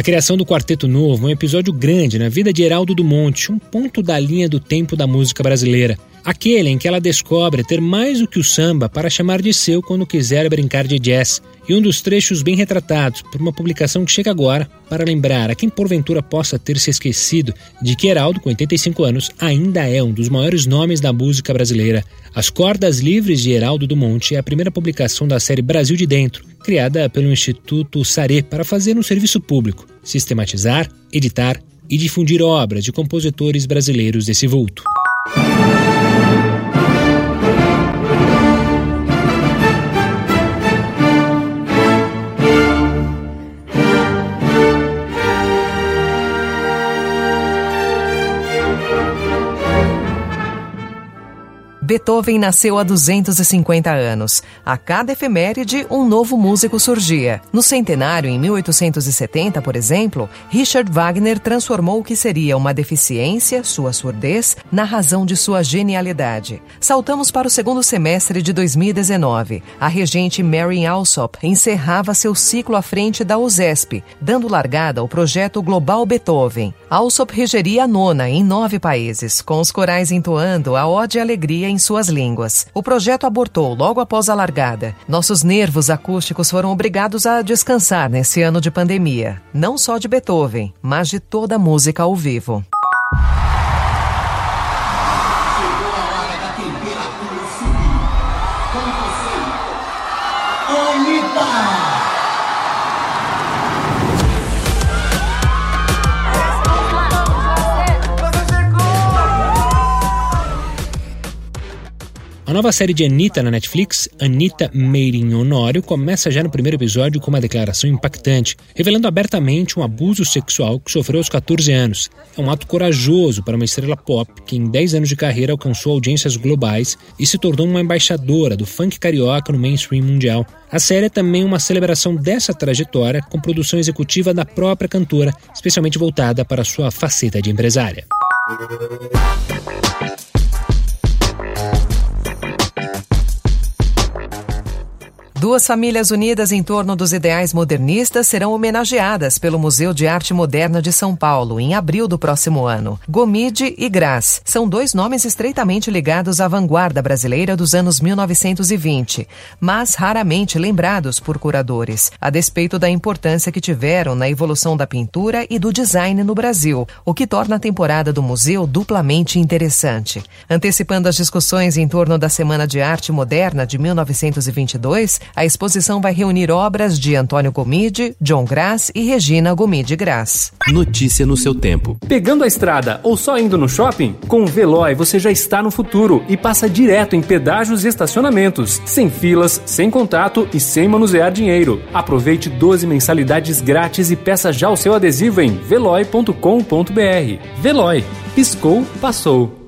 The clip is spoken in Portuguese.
A criação do Quarteto Novo é um episódio grande na vida de Heraldo do Monte, um ponto da linha do tempo da música brasileira. Aquele em que ela descobre ter mais do que o samba para chamar de seu quando quiser brincar de jazz, e um dos trechos bem retratados por uma publicação que chega agora para lembrar a quem porventura possa ter se esquecido de que Heraldo, com 85 anos, ainda é um dos maiores nomes da música brasileira. As Cordas Livres de Heraldo do Monte é a primeira publicação da série Brasil de Dentro, criada pelo Instituto Sare para fazer um serviço público, sistematizar, editar e difundir obras de compositores brasileiros desse vulto. Beethoven nasceu há 250 anos. A cada efeméride, um novo músico surgia. No centenário, em 1870, por exemplo, Richard Wagner transformou o que seria uma deficiência, sua surdez, na razão de sua genialidade. Saltamos para o segundo semestre de 2019. A regente Mary Alsop encerrava seu ciclo à frente da USESP, dando largada ao projeto Global Beethoven. Alsop regeria a nona em nove países, com os corais entoando a ode e alegria em suas línguas. O projeto abortou logo após a largada. Nossos nervos acústicos foram obrigados a descansar nesse ano de pandemia, não só de Beethoven, mas de toda a música ao vivo. A nova série de Anitta na Netflix, Anitta Made in Honório, começa já no primeiro episódio com uma declaração impactante, revelando abertamente um abuso sexual que sofreu aos 14 anos. É um ato corajoso para uma estrela pop que, em 10 anos de carreira, alcançou audiências globais e se tornou uma embaixadora do funk carioca no mainstream mundial. A série é também uma celebração dessa trajetória, com produção executiva da própria cantora, especialmente voltada para sua faceta de empresária. Duas famílias unidas em torno dos ideais modernistas serão homenageadas pelo Museu de Arte Moderna de São Paulo em abril do próximo ano. Gomide e Graz são dois nomes estreitamente ligados à vanguarda brasileira dos anos 1920, mas raramente lembrados por curadores, a despeito da importância que tiveram na evolução da pintura e do design no Brasil, o que torna a temporada do museu duplamente interessante. Antecipando as discussões em torno da Semana de Arte Moderna de 1922, a exposição vai reunir obras de Antônio Gomide, John Grass e Regina Gomide Grass. Notícia no seu tempo. Pegando a estrada ou só indo no shopping? Com o Veloy você já está no futuro e passa direto em pedágios e estacionamentos, sem filas, sem contato e sem manusear dinheiro. Aproveite 12 mensalidades grátis e peça já o seu adesivo em veloy.com.br. Veloy. Piscou, passou.